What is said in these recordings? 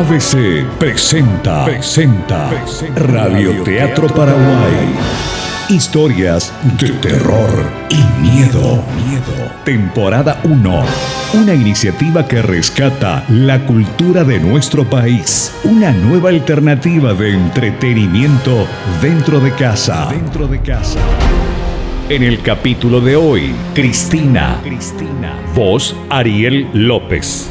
ABC presenta, presenta, Radio Teatro Paraguay. Historias de terror y miedo. Temporada 1. Una iniciativa que rescata la cultura de nuestro país. Una nueva alternativa de entretenimiento dentro de casa. Dentro de casa. En el capítulo de hoy, Cristina. Cristina. Voz Ariel López.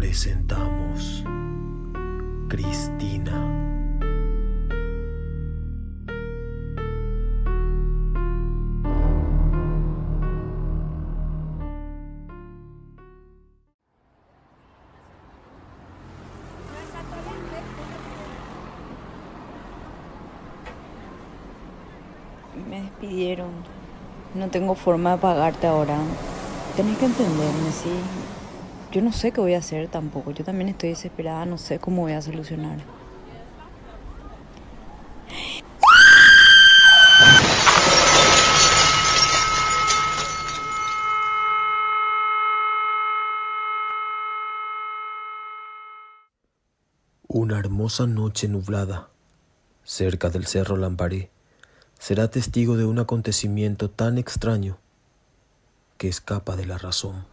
Presentamos Cristina. Me despidieron. No tengo forma de pagarte ahora. Tenés que entenderme, sí. Yo no sé qué voy a hacer tampoco. Yo también estoy desesperada, no sé cómo voy a solucionar. Una hermosa noche nublada, cerca del cerro Lamparé, será testigo de un acontecimiento tan extraño que escapa de la razón.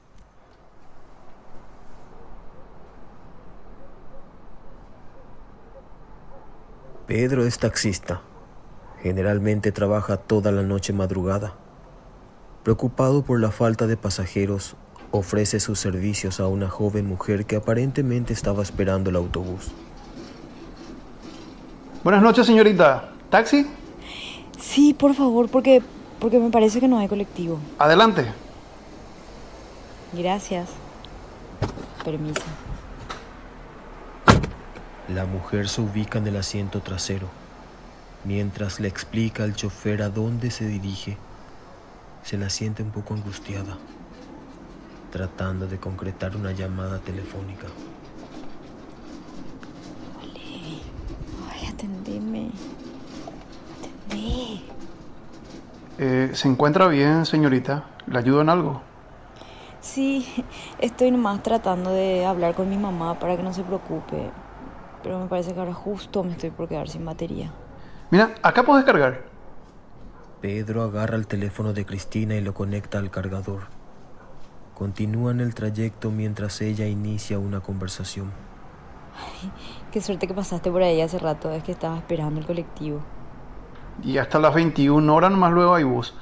Pedro es taxista. Generalmente trabaja toda la noche madrugada. Preocupado por la falta de pasajeros, ofrece sus servicios a una joven mujer que aparentemente estaba esperando el autobús. Buenas noches, señorita. ¿Taxi? Sí, por favor, porque, porque me parece que no hay colectivo. Adelante. Gracias. Permiso. La mujer se ubica en el asiento trasero. Mientras le explica al chofer a dónde se dirige, se la siente un poco angustiada, tratando de concretar una llamada telefónica. Ole. Ay, atendeme. Atendé. Eh, ¿Se encuentra bien, señorita? ¿Le ayudo en algo? Sí, estoy nomás tratando de hablar con mi mamá para que no se preocupe. Pero me parece que ahora justo me estoy por quedar sin batería. Mira, acá puedes cargar. Pedro agarra el teléfono de Cristina y lo conecta al cargador. Continúan el trayecto mientras ella inicia una conversación. Qué suerte que pasaste por ahí hace rato, es que estaba esperando el colectivo. Y hasta las 21 horas nomás luego hay bus.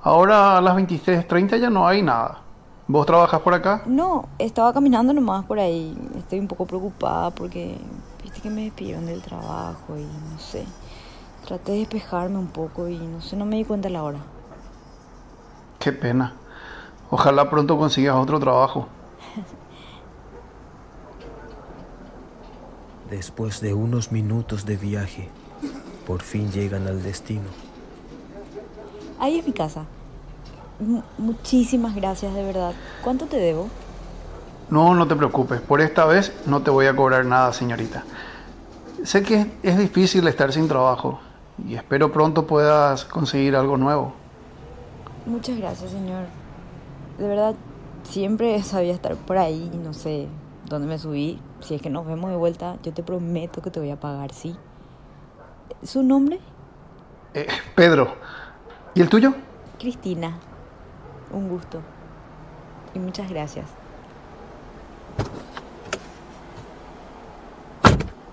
Ahora a las 23.30 ya no hay nada. ¿Vos trabajas por acá? No, estaba caminando nomás por ahí. Estoy un poco preocupada porque viste que me despidieron del trabajo y no sé. Traté de despejarme un poco y no sé, no me di cuenta la hora. Qué pena. Ojalá pronto consigas otro trabajo. Después de unos minutos de viaje, por fin llegan al destino. Ahí es mi casa. Mu- muchísimas gracias, de verdad. ¿Cuánto te debo? No, no te preocupes. Por esta vez no te voy a cobrar nada, señorita. Sé que es, difícil estar sin trabajo y espero pronto puedas conseguir algo nuevo. Muchas gracias, señor. De verdad, siempre sabía estar por ahí y no sé dónde me subí. Si es que nos vemos de vuelta, yo te prometo que te voy a pagar, ¿sí? ¿Su nombre? Eh, Pedro, ¿y el tuyo? Cristina. Un gusto. Y muchas gracias.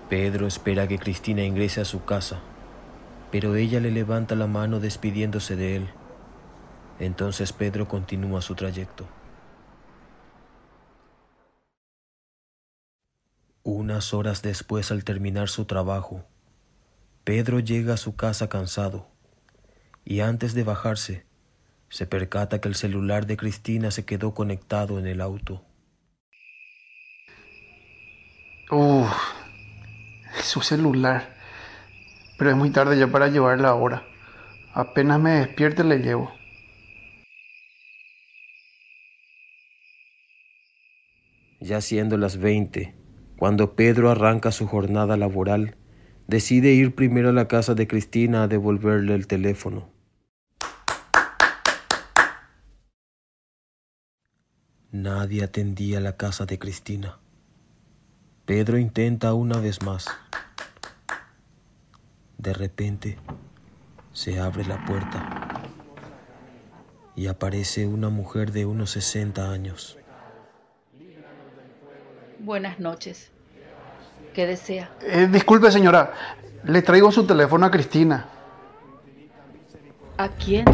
Pedro espera que Cristina ingrese a su casa, pero ella le levanta la mano despidiéndose de él. Entonces Pedro continúa su trayecto. Unas horas después, al terminar su trabajo, Pedro llega a su casa cansado y antes de bajarse, se percata que el celular de Cristina se quedó conectado en el auto. Uf, su celular. Pero es muy tarde ya para llevarla ahora. Apenas me despierte le llevo. Ya siendo las 20, cuando Pedro arranca su jornada laboral, decide ir primero a la casa de Cristina a devolverle el teléfono. Nadie atendía la casa de Cristina. Pedro intenta una vez más. De repente se abre la puerta y aparece una mujer de unos 60 años. Buenas noches. ¿Qué desea? Eh, disculpe señora, le traigo su teléfono a Cristina. ¿A quién?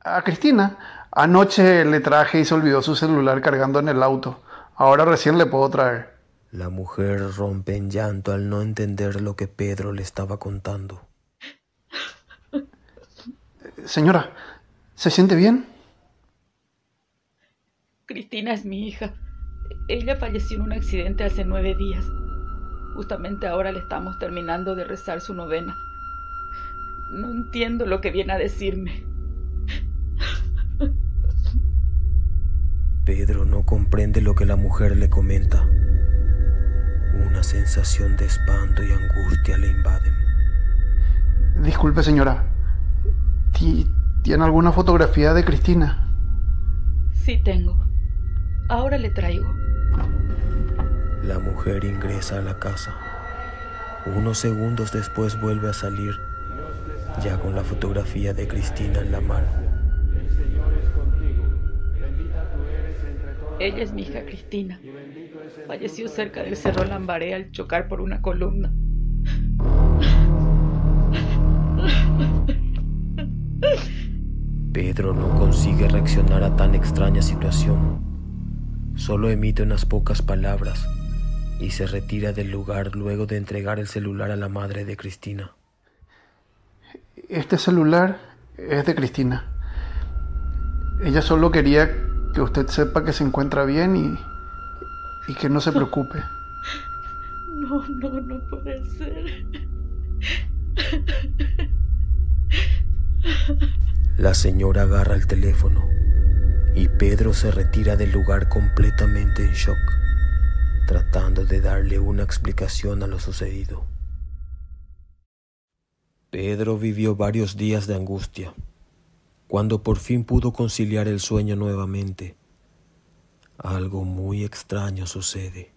A Cristina. Anoche le traje y se olvidó su celular cargando en el auto. Ahora recién le puedo traer. La mujer rompe en llanto al no entender lo que Pedro le estaba contando. Señora, ¿se siente bien? Cristina es mi hija. Ella falleció en un accidente hace nueve días. Justamente ahora le estamos terminando de rezar su novena. No entiendo lo que viene a decirme. Pedro no comprende lo que la mujer le comenta. Una sensación de espanto y angustia le invaden. Disculpe, señora. ¿Tiene alguna fotografía de Cristina? Sí, tengo. Ahora le traigo. La mujer ingresa a la casa. Unos segundos después vuelve a salir, ya con la fotografía de Cristina en la mano. Ella es mi hija Cristina. Falleció cerca del Cerro Lambaré al chocar por una columna. Pedro no consigue reaccionar a tan extraña situación. Solo emite unas pocas palabras y se retira del lugar luego de entregar el celular a la madre de Cristina. Este celular es de Cristina. Ella solo quería que usted sepa que se encuentra bien y, y que no se preocupe. No, no, no puede ser. La señora agarra el teléfono y Pedro se retira del lugar completamente en shock, tratando de darle una explicación a lo sucedido. Pedro vivió varios días de angustia. Cuando por fin pudo conciliar el sueño nuevamente, algo muy extraño sucede.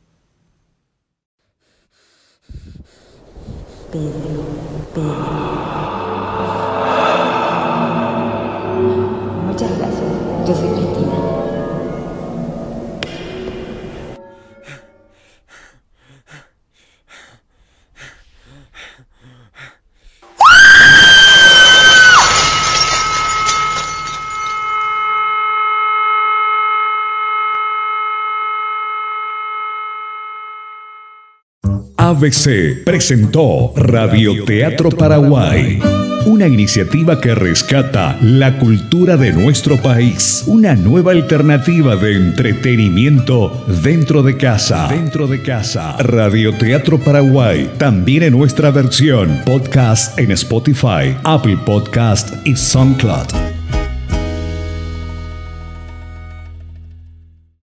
ABC presentó Radio Teatro Paraguay, una iniciativa que rescata la cultura de nuestro país, una nueva alternativa de entretenimiento dentro de casa. Dentro de casa. Radio Teatro Paraguay, también en nuestra versión podcast en Spotify, Apple Podcast y SoundCloud.